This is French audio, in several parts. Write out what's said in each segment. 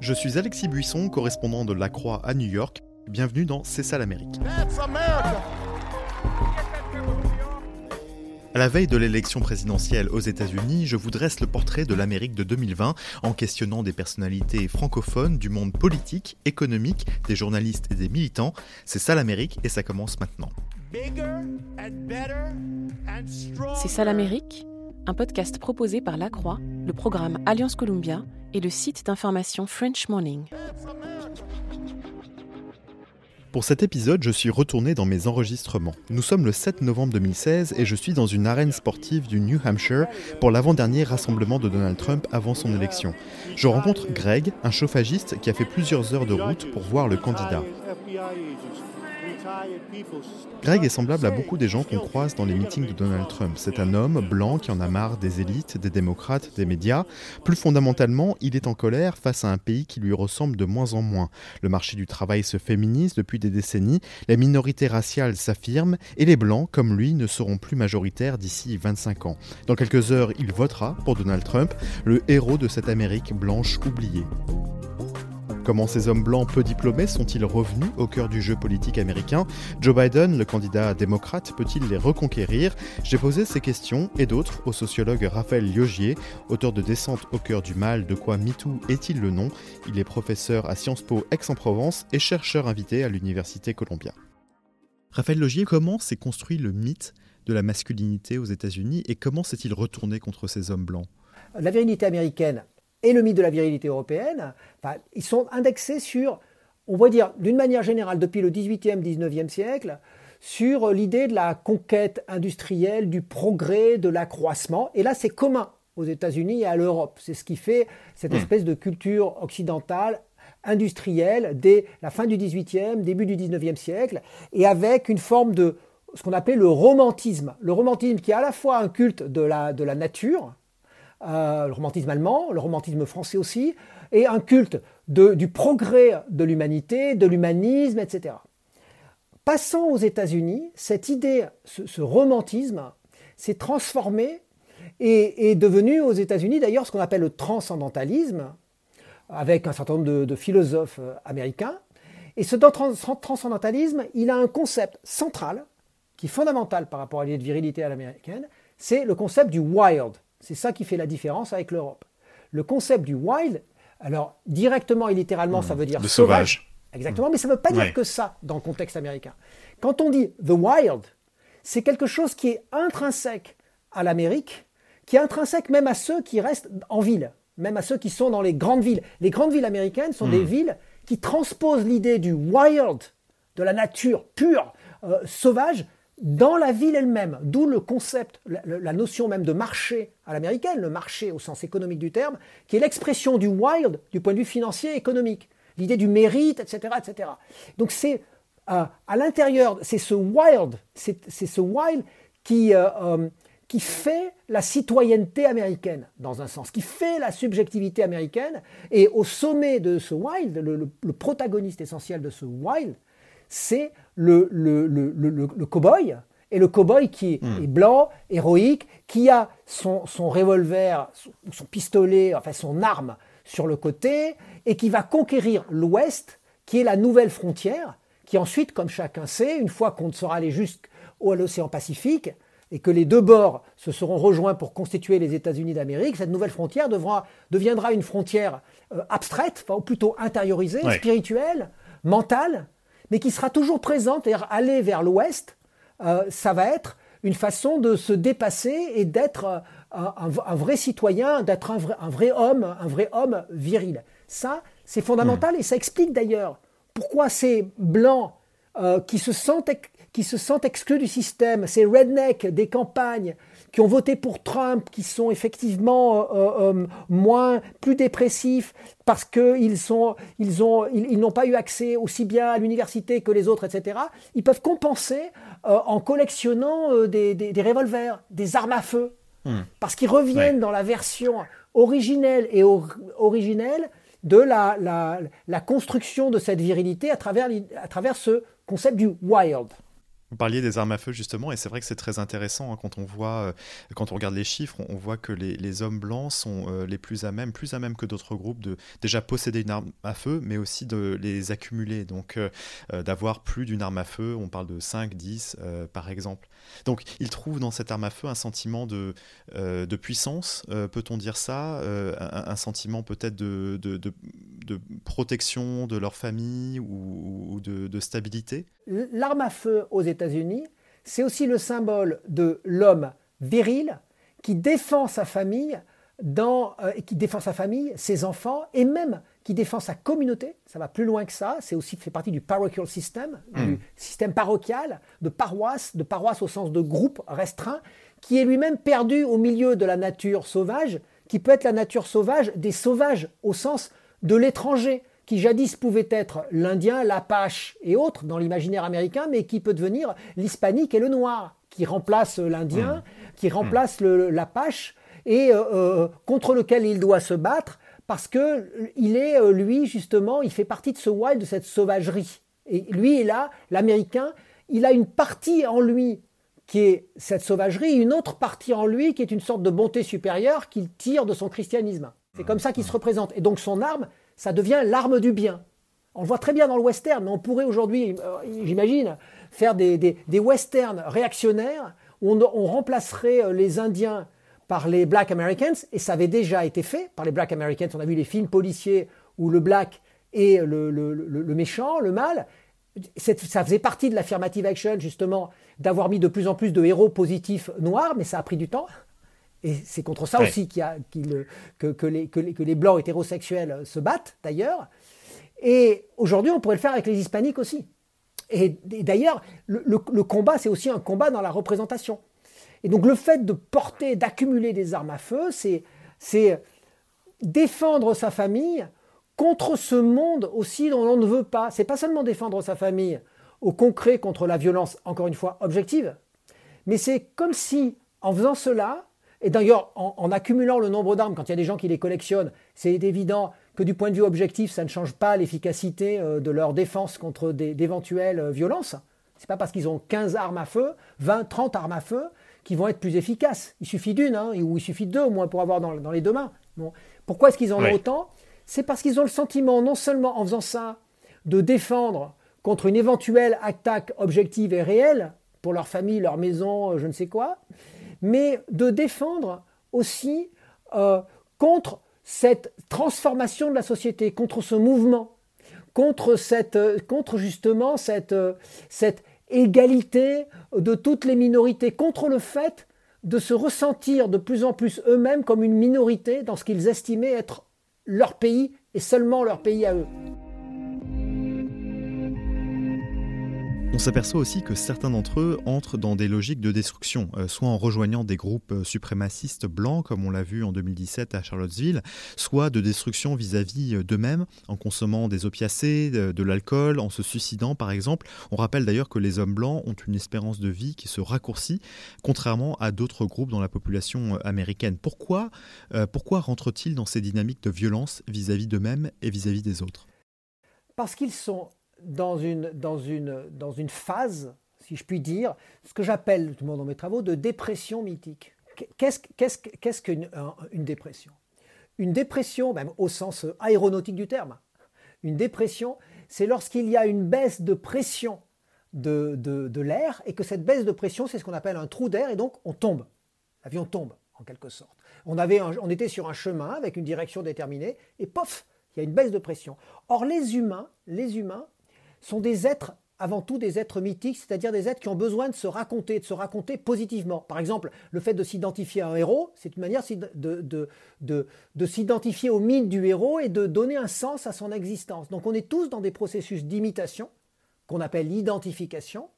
Je suis Alexis Buisson, correspondant de La Croix à New York. Bienvenue dans C'est ça l'Amérique. À la veille de l'élection présidentielle aux États-Unis, je vous dresse le portrait de l'Amérique de 2020 en questionnant des personnalités francophones du monde politique, économique, des journalistes et des militants. C'est ça l'Amérique et ça commence maintenant. C'est ça l'Amérique? Un podcast proposé par La Croix, le programme Alliance Columbia et le site d'information French Morning. Pour cet épisode, je suis retourné dans mes enregistrements. Nous sommes le 7 novembre 2016 et je suis dans une arène sportive du New Hampshire pour l'avant-dernier rassemblement de Donald Trump avant son élection. Je rencontre Greg, un chauffagiste qui a fait plusieurs heures de route pour voir le candidat. Greg est semblable à beaucoup des gens qu'on croise dans les meetings de Donald Trump. C'est un homme blanc qui en a marre des élites, des démocrates, des médias. Plus fondamentalement, il est en colère face à un pays qui lui ressemble de moins en moins. Le marché du travail se féminise depuis des décennies, la minorité raciale s'affirme et les blancs, comme lui, ne seront plus majoritaires d'ici 25 ans. Dans quelques heures, il votera pour Donald Trump, le héros de cette Amérique blanche oubliée. Comment ces hommes blancs peu diplômés sont-ils revenus au cœur du jeu politique américain? Joe Biden, le candidat démocrate, peut-il les reconquérir? J'ai posé ces questions et d'autres au sociologue Raphaël Liogier, auteur de Descente au cœur du mal, de quoi MeToo est-il le nom? Il est professeur à Sciences Po Aix-en-Provence et chercheur invité à l'Université Columbia. Raphaël Logier, comment s'est construit le mythe de la masculinité aux États-Unis et comment s'est-il retourné contre ces hommes blancs? La virilité américaine et le mythe de la virilité européenne, ils sont indexés sur, on va dire d'une manière générale depuis le 18e, 19e siècle, sur l'idée de la conquête industrielle, du progrès, de l'accroissement. Et là, c'est commun aux États-Unis et à l'Europe. C'est ce qui fait cette hmm. espèce de culture occidentale industrielle dès la fin du 18e, début du 19e siècle, et avec une forme de ce qu'on appelle le romantisme. Le romantisme qui est à la fois un culte de la, de la nature, euh, le romantisme allemand, le romantisme français aussi, et un culte du progrès de l'humanité, de l'humanisme, etc. Passant aux États-Unis, cette idée, ce, romantisme, s'est transformé et est devenu aux États-Unis d'ailleurs ce qu'on appelle le transcendentalisme, avec un certain nombre de, philosophes euh, américains. Et ce transcendentalisme, il a un concept central, qui est fondamental par rapport à l'idée de virilité à l'américaine, c'est le concept du wild. C'est ça qui fait la différence avec l'Europe. Le concept du wild, alors directement et littéralement, ça veut dire sauvage. Exactement, mais ça ne veut pas dire que ça dans le contexte américain. Quand on dit the wild, c'est quelque chose qui est intrinsèque à l'Amérique, qui est intrinsèque même à ceux qui restent en ville, même à ceux qui sont dans les grandes villes. Les grandes villes américaines sont des hmm. villes qui transposent l'idée du wild, de la nature pure, euh, sauvage, dans la ville elle-même, d'où le concept, la, notion même de marché à l'américaine, le marché au sens économique du terme, qui est l'expression du wild du point de vue financier et économique, l'idée du mérite, etc. etc. Donc c'est euh, à l'intérieur, c'est ce wild, c'est ce wild qui, euh, euh, qui fait la citoyenneté américaine, dans un sens, qui fait la subjectivité américaine, et au sommet de ce wild, le protagoniste essentiel de ce wild, c'est le, le, le, le, cow-boy, et le cow-boy qui hmm. est blanc, héroïque, qui a son, son revolver, son, son, pistolet, enfin son arme sur le côté, et qui va conquérir l'Ouest, qui est la nouvelle frontière, qui ensuite, comme chacun sait, une fois qu'on sera allé jusqu'à l'océan Pacifique, et que les deux bords se seront rejoints pour constituer les États-Unis d'Amérique, cette nouvelle frontière devra, deviendra une frontière euh, abstraite, enfin, ou plutôt intériorisée, spirituelle, mentale, mais qui sera toujours présente, aller vers l'ouest, euh, ça va être une façon de se dépasser et d'être euh, un, vrai citoyen, d'être un vrai, homme, viril. Ça, c'est fondamental et ça explique d'ailleurs pourquoi ces blancs euh, se sentent, qui se sentent exclus du système, ces rednecks des campagnes, qui ont voté pour Trump, qui sont effectivement euh, euh, euh, moins, plus dépressifs parce qu'ils sont, ils ont, ils, n'ont pas eu accès aussi bien à l'université que les autres, etc. Ils peuvent compenser en collectionnant des, des, revolvers, des armes à feu, hmm. parce qu'ils reviennent dans la version originelle et originelle de la, la, la, construction de cette virilité à travers, à travers ce concept du wild. Vous parliez des armes à feu justement, et c'est vrai que c'est très intéressant hein, quand on voit, euh, quand on regarde les chiffres, on, voit que les, hommes blancs sont euh, les plus à même, plus à même que d'autres groupes de déjà posséder une arme à feu, mais aussi de les accumuler, donc euh, d'avoir plus d'une arme à feu. On parle de 5, 10 par exemple. Donc ils trouvent dans cette arme à feu un sentiment de, de puissance, peut-on dire ça, un, sentiment peut-être de, de, de, protection de leur famille ou, ou de, stabilité? L'arme à feu aux États États-Unis, c'est aussi le symbole de l'homme viril qui défend sa famille, dans, euh, qui défend sa famille, ses enfants et même qui défend sa communauté. Ça va plus loin que ça. C'est aussi fait partie du parochial system, du hmm. système parochial, de paroisse, de paroisse au sens de groupe restreint, qui est lui-même perdu au milieu de la nature sauvage, qui peut être la nature sauvage des sauvages au sens de l'étranger qui jadis pouvait être l'Indien, l'Apache et autres dans l'imaginaire américain, mais qui peut devenir l'Hispanique et le Noir, qui remplace l'Indien, mmh. qui remplace l'Apache et euh, euh, contre lequel il doit se battre parce que il est euh, lui justement, il fait partie de ce wild, de cette sauvagerie. Et lui est là, l'Américain, il a une partie en lui qui est cette sauvagerie, une autre partie en lui qui est une sorte de bonté supérieure qu'il tire de son christianisme. C'est comme ça qu'il se représente. Et donc son arme, ça devient l'arme du bien. On le voit très bien dans le western, mais on pourrait aujourd'hui, euh, j'imagine, faire des, westerns réactionnaires où on, remplacerait euh, les Indiens par les Black Americans, et ça avait déjà été fait par les Black Americans. On a vu les films policiers où le Black est le, méchant, le mal. Ça faisait partie de l'affirmative action, justement, d'avoir mis de plus en plus de héros positifs noirs, mais ça a pris du temps. Et c'est contre ça aussi qu'il a, que, les, que, les, blancs hétérosexuels se battent, d'ailleurs. Et aujourd'hui, on pourrait le faire avec les hispaniques aussi. Et, d'ailleurs, le, combat, c'est aussi un combat dans la représentation. Et donc le fait de porter, d'accumuler des armes à feu, c'est défendre sa famille contre ce monde aussi dont on ne veut pas. C'est pas seulement défendre sa famille au concret contre la violence, encore une fois, objective, mais c'est comme si, en faisant cela, et d'ailleurs, en, accumulant le nombre d'armes, quand il y a des gens qui les collectionnent, c'est évident que du point de vue objectif, ça ne change pas l'efficacité euh, de leur défense contre d'éventuelles euh, violences. Ce n'est pas parce qu'ils ont 15 armes à feu, 20, 30 armes à feu, qu'ils vont être plus efficaces. Il suffit d'une, hein, ou il suffit de deux au moins pour avoir dans, les deux mains. Pourquoi est-ce qu'ils en ont autant? C'est parce qu'ils ont le sentiment, non seulement en faisant ça, de défendre contre une éventuelle attaque objective et réelle, pour leur famille, leur maison, euh, je ne sais quoi, mais de défendre aussi euh, contre cette transformation de la société, contre ce mouvement, contre, cette, euh, contre justement cette, euh, cette égalité de toutes les minorités, contre le fait de se ressentir de plus en plus eux-mêmes comme une minorité dans ce qu'ils estimaient être leur pays et seulement leur pays à eux. On s'aperçoit aussi que certains d'entre eux entrent dans des logiques de destruction, euh, soit en rejoignant des groupes euh, suprémacistes blancs, comme on l'a vu en 2017 à Charlottesville, soit de destruction vis-à-vis euh, d'eux-mêmes, en consommant des opiacés, de, l'alcool, en se suicidant par exemple. On rappelle d'ailleurs que les hommes blancs ont une espérance de vie qui se raccourcit, contrairement à d'autres groupes dans la population américaine. Pourquoi, pourquoi rentrent-ils dans ces dynamiques de violence vis-à-vis d'eux-mêmes et vis à -vis des autres? Parce qu'ils sont dans une, dans, une, dans une phase, si je puis dire, ce que j'appelle tout le monde dans mes travaux, de dépression mythique. Qu'est-ce qu'une une dépression? Une dépression, même au sens aéronautique du terme, une dépression, c'est lorsqu'il y a une baisse de pression de, de, de l'air et que cette baisse de pression, c'est ce qu'on appelle un trou d'air et donc on tombe. L'avion tombe, en quelque sorte. On, avait on était sur un chemin avec une direction déterminée et pof, il y a une baisse de pression. Or, les humains, les humains sont des êtres avant tout des êtres mythiques, c'est-à-dire des êtres qui ont besoin de se raconter, de se raconter positivement. Par exemple, le fait de s'identifier à un héros, c'est une manière de, de, s'identifier au mythe du héros et de donner un sens à son existence. Donc on est tous dans des processus d'imitation, qu'on appelle l'identification,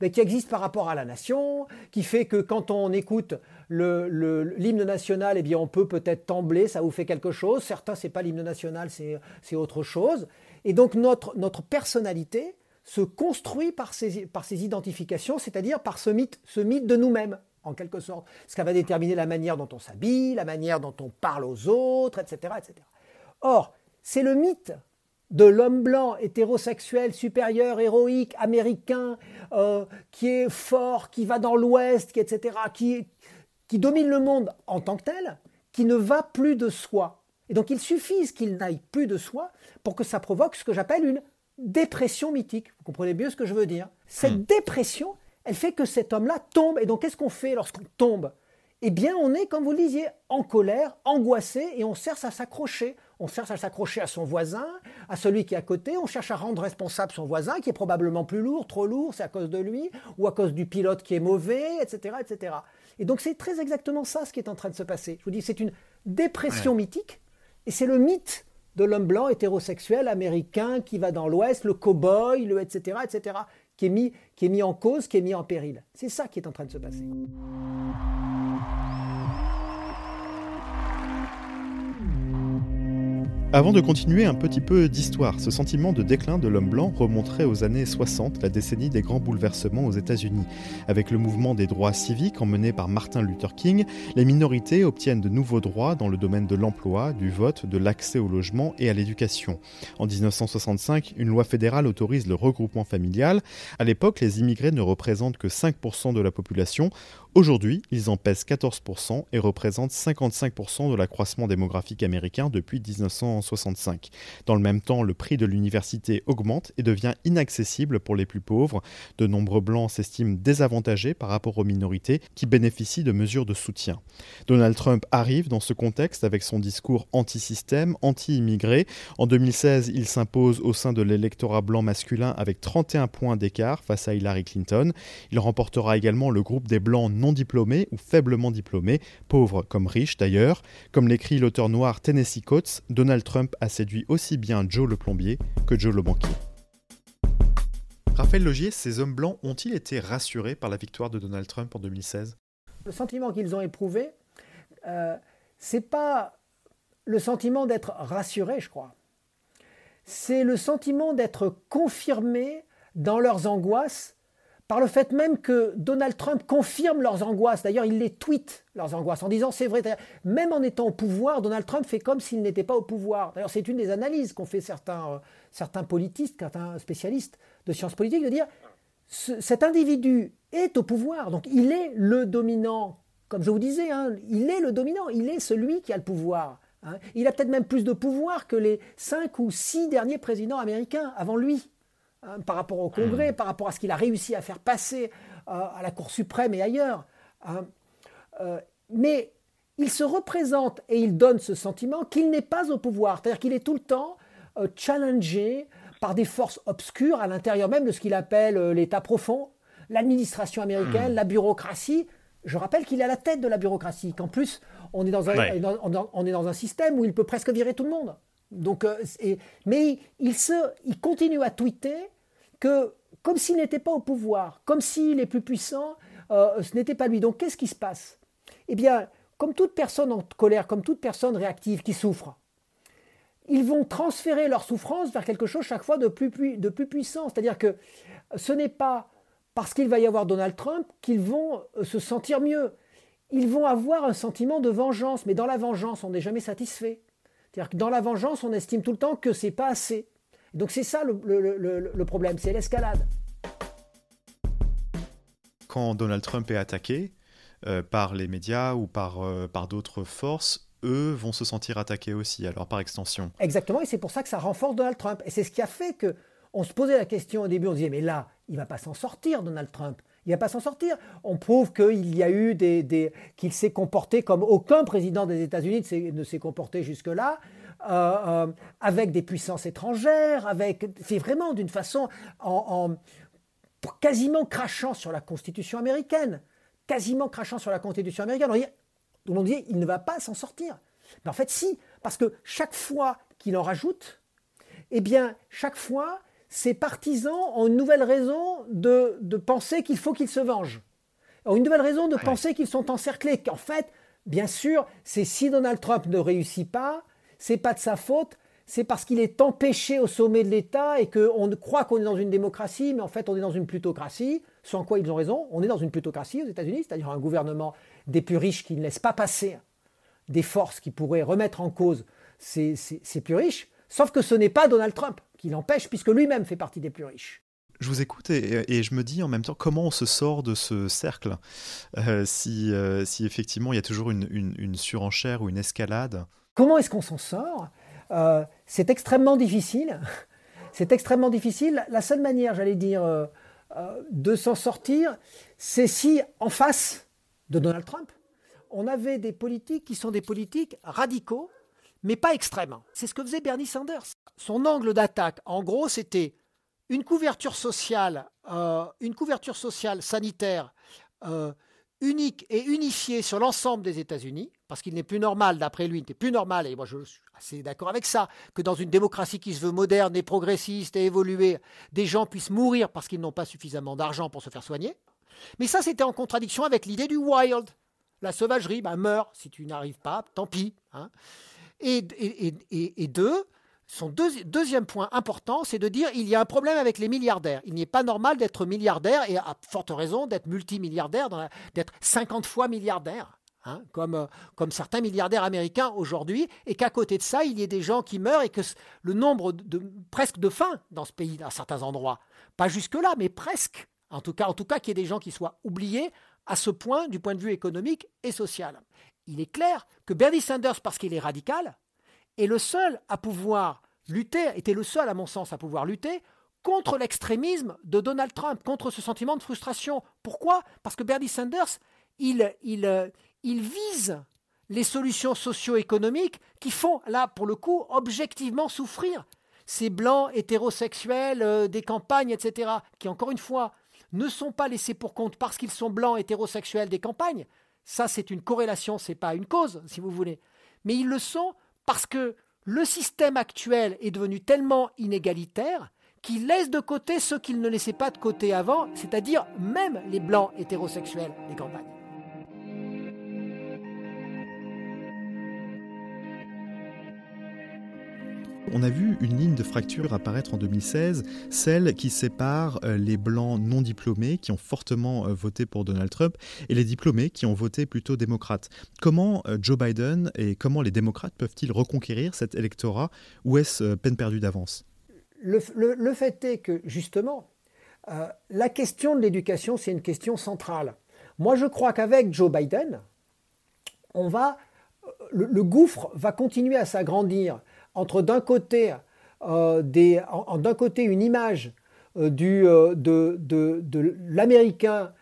mais qui existe par rapport à la nation, qui fait que quand on écoute l'hymne national, eh bien on peut peut-être trembler, ça vous fait quelque chose. Certains, c'est pas l'hymne national, c'est autre chose. Et donc notre, notre personnalité se construit par ces, par identifications, c'est-à-dire par ce mythe, ce mythe de nous-mêmes, en quelque sorte. Ce qui va déterminer la manière dont on s'habille, la manière dont on parle aux autres, etc. etc. Or, c'est le mythe de l'homme blanc hétérosexuel supérieur héroïque américain euh, qui est fort, qui va dans l'Ouest, etc., qui, qui domine le monde en tant que tel, qui ne va plus de soi. Et donc il suffit qu'il n'aille plus de soi pour que ça provoque ce que j'appelle une dépression mythique. Vous comprenez mieux ce que je veux dire Cette hmm. dépression, elle fait que cet homme-là tombe. Et donc qu'est-ce qu'on fait lorsqu'on tombe? Eh bien on est, comme vous le disiez, en colère, angoissé, et on cherche à s'accrocher. On cherche à s'accrocher à son voisin, à celui qui est à côté, on cherche à rendre responsable son voisin qui est probablement plus lourd, trop lourd, c'est à cause de lui, ou à cause du pilote qui est mauvais, etc. etc. Et donc c'est très exactement ça ce qui est en train de se passer. Je vous dis, c'est une dépression mythique, et c'est le mythe de l'homme blanc hétérosexuel américain qui va dans l'Ouest, le cow-boy, le etc., etc., qui est, mis, qui est mis en cause, qui est mis en péril. C'est ça qui est en train de se passer. Avant de continuer un petit peu d'histoire, ce sentiment de déclin de l'homme blanc remonterait aux années 60, la décennie des grands bouleversements aux États-Unis. Avec le mouvement des droits civiques emmené par Martin Luther King, les minorités obtiennent de nouveaux droits dans le domaine de l'emploi, du vote, de l'accès au logement et à l'éducation. En 1965, une loi fédérale autorise le regroupement familial. À l'époque, les immigrés ne représentent que 5% de la population. Aujourd'hui, ils en pèsent 14% et représentent 55% de l'accroissement démographique américain depuis 1965. Dans le même temps, le prix de l'université augmente et devient inaccessible pour les plus pauvres. De nombreux blancs s'estiment désavantagés par rapport aux minorités qui bénéficient de mesures de soutien. Donald Trump arrive dans ce contexte avec son discours anti-système, anti-immigré. En 2016, il s'impose au sein de l'électorat blanc masculin avec 31 points d'écart face à Hillary Clinton. Il remportera également le groupe des blancs non diplômés ou faiblement diplômés, pauvres comme riches d'ailleurs. Comme l'écrit l'auteur noir Tennessee Coates, Donald Trump a séduit aussi bien Joe le plombier que Joe le banquier. Raphaël Logier, ces hommes blancs ont-ils été rassurés par la victoire de Donald Trump en 2016 Le sentiment qu'ils ont éprouvé, euh, c'est pas le sentiment d'être rassuré, je crois. C'est le sentiment d'être confirmé dans leurs angoisses par le fait même que Donald Trump confirme leurs angoisses. D'ailleurs, il les tweet, leurs angoisses, en disant c'est vrai. Même en étant au pouvoir, Donald Trump fait comme s'il n'était pas au pouvoir. D'ailleurs, c'est une des analyses qu'ont fait certains, euh, certains politistes, certains spécialistes de sciences politiques, de dire cet individu est au pouvoir, donc il est le dominant. Comme je vous disais, hein, il est le dominant, il est celui qui a le pouvoir. Hein. Il a peut-être même plus de pouvoir que les cinq ou six derniers présidents américains avant lui. Hein, par rapport au Congrès, hmm. par rapport à ce qu'il a réussi à faire passer euh, à la Cour suprême et ailleurs. Hein. Euh, mais il se représente et il donne ce sentiment qu'il n'est pas au pouvoir, c'est-à-dire qu'il est tout le temps euh, challengé par des forces obscures à l'intérieur même de ce qu'il appelle l'État profond, l'administration américaine, hmm. la bureaucratie. Je rappelle qu'il est à la tête de la bureaucratie, qu'en plus on est dans, un, on est dans un système où il peut presque virer tout le monde. Donc, euh, mais il, se, il continue à tweeter que comme s'il n'était pas au pouvoir, comme s'il est plus puissant, euh, ce n'était pas lui. Donc qu'est-ce qui se passe? Eh bien, comme toute personne en colère, comme toute personne réactive qui souffre, ils vont transférer leur souffrance vers quelque chose chaque fois de plus, puissant. C'est-à-dire que ce n'est pas parce qu'il va y avoir Donald Trump qu'ils vont euh, se sentir mieux. Ils vont avoir un sentiment de vengeance, mais dans la vengeance, on n'est jamais satisfait. C'est-à-dire que dans la vengeance, on estime tout le temps que c'est pas assez. Donc c'est ça le, problème, c'est l'escalade. Quand Donald Trump est attaqué euh, par les médias ou par, euh, par d'autres forces, eux vont se sentir attaqués aussi, alors par extension. Exactement, et c'est pour ça que ça renforce Donald Trump. Et c'est ce qui a fait que on se posait la question au début, on disait, mais là, il va pas s'en sortir, Donald Trump il ne va pas s'en sortir. On prouve qu'il y a eu des, qu'il s'est comporté comme aucun président des États-Unis ne s'est comporté jusque-là, euh, euh, avec des puissances étrangères, avec, c'est vraiment d'une façon en, quasiment crachant sur la Constitution américaine, quasiment crachant sur la Constitution américaine. On dit, dit il ne va pas s'en sortir. Mais en fait, si, parce que chaque fois qu'il en rajoute, eh bien, chaque fois, ses partisans ont une nouvelle raison de, penser qu'il faut qu'ils se vengent. Ont une nouvelle raison de penser qu'ils sont encerclés. Qu'en fait, bien sûr, c'est si Donald Trump ne réussit pas, c'est pas de sa faute, c'est parce qu'il est empêché au sommet de l'État et qu'on croit qu'on est dans une démocratie, mais en fait on est dans une plutocratie, sans quoi ils ont raison. On est dans une plutocratie aux États-Unis, c'est-à-dire un gouvernement des plus riches qui ne laisse pas passer des forces qui pourraient remettre en cause ces plus riches Sauf que ce n'est pas Donald Trump qui l'empêche, puisque lui-même fait partie des plus riches. Je vous écoute et, je me dis en même temps comment on se sort de ce cercle euh, euh, si, effectivement il y a toujours une, surenchère ou une escalade. Comment est-ce qu'on s'en sort? Euh, C'est extrêmement difficile. C'est extrêmement difficile. La seule manière, j'allais dire, de s'en sortir, c'est si en face de Donald Trump, on avait des politiques qui sont des politiques radicaux, mais pas extrêmes. C'est ce que faisait Bernie Sanders. Son angle d'attaque, en gros, c'était une couverture sociale, euh, une couverture sociale sanitaire euh, unique et unifiée sur l'ensemble des États-Unis, parce qu'il n'est plus normal, d'après lui, il n'est plus normal, et moi je suis assez d'accord avec ça, que dans une démocratie qui se veut moderne et progressiste et évoluée, des gens puissent mourir parce qu'ils n'ont pas suffisamment d'argent pour se faire soigner. Mais ça, c'était en contradiction avec l'idée du wild. La sauvagerie, ben, meurt si tu n'arrives pas, tant pis. Hein. Et, et, et, deux, son deuxième point important, c'est de dire il y a un problème avec les milliardaires. Il n'est pas normal d'être milliardaire et à forte raison d'être multimilliardaire, d'être 50 fois milliardaire. Hein, comme, euh, comme certains milliardaires américains aujourd'hui, et qu'à côté de ça, il y ait des gens qui meurent et que le nombre presque de faim dans ce pays, à certains endroits, pas jusque-là, mais presque, en tout cas, en tout cas qu'il y ait des gens qui soient oubliés à ce point du point de vue économique et social. Il est clair que Bernie Sanders, parce qu'il est radical, est le seul à pouvoir lutter, était le seul, à mon sens, à pouvoir lutter contre l'extrémisme de Donald Trump, contre ce sentiment de frustration. Pourquoi? Parce que Bernie Sanders, il, il, il vise les solutions socio-économiques qui font, là, pour le coup, objectivement souffrir ces blancs hétérosexuels euh, des campagnes, etc., qui, encore une fois, ne sont pas laissés pour compte parce qu'ils sont blancs hétérosexuels des campagnes. Ça, c'est une corrélation, c'est pas une cause, si vous voulez. Mais ils le sont parce que le système actuel est devenu tellement inégalitaire qu'il laisse de côté ceux qu'il ne laissait pas de côté avant, c'est-à-dire même les blancs hétérosexuels des campagnes. On a vu une ligne de fracture apparaître en 2016, celle qui sépare euh, les blancs non diplômés qui ont fortement euh, voté pour Donald Trump et les diplômés qui ont voté plutôt démocrate. Comment euh, Joe Biden et comment les démocrates peuvent-ils reconquérir cet électorat ou est-ce peine perdue d'avance? Le, fait est que justement, la question de l'éducation, c'est une question centrale. Moi, je crois qu'avec Joe Biden, le gouffre va continuer à s'agrandir entre d'un côté, euh, d'un côté une image euh, du, euh, de, de, de l'américain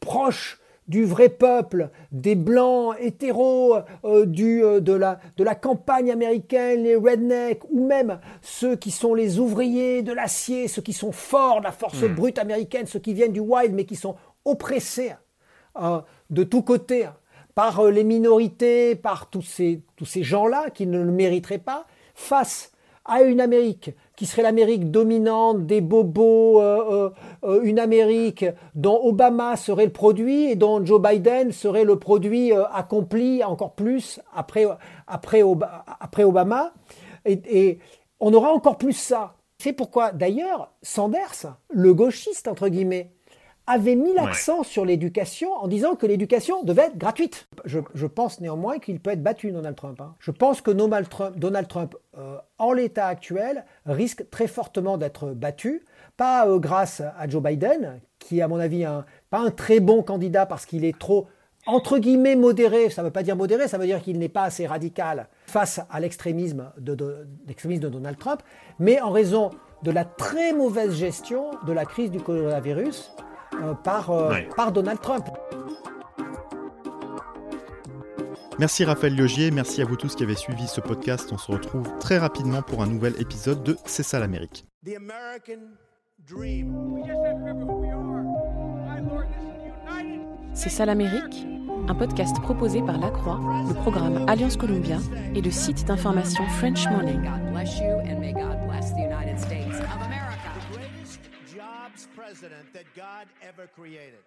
proche du vrai peuple, des blancs hétéros, du, de, la, de la campagne américaine, les rednecks, ou même ceux qui sont les ouvriers de l'acier, ceux qui sont forts, la force hmm. brute américaine, ceux qui viennent du wild, mais qui sont oppressés de tous côtés par les minorités, par tous ces, tous ces gens-là qui ne le mériteraient pas, face à une Amérique qui serait l'Amérique dominante des bobos, euh, euh, euh, une Amérique dont Obama serait le produit et dont Joe Biden serait le produit accompli encore plus après, après, Obama. Et, on aura encore plus ça. C'est pourquoi d'ailleurs Sanders, le gauchiste entre guillemets, avait mis l'accent sur l'éducation en disant que l'éducation devait être gratuite. Je, pense néanmoins qu'il peut être battu, Donald Trump. Hein. Je pense que Donald Trump, euh, en l'état actuel, risque très fortement d'être battu, pas euh, grâce à Joe Biden, qui est à mon avis un, pas un très bon candidat parce qu'il est trop entre guillemets modéré, ça ne veut pas dire modéré, ça veut dire qu'il n'est pas assez radical face à l'extrémisme de, de, de Donald Trump, mais en raison de la très mauvaise gestion de la crise du coronavirus, par, euh, par Donald Trump. Merci Raphaël Liogier, merci à vous tous qui avez suivi ce podcast. On se retrouve très rapidement pour un nouvel épisode de C'est ça l'Amérique. C'est ça l'Amérique Un podcast proposé par La Croix, le programme Alliance Columbia et le site d'information French Morning. President that God ever created.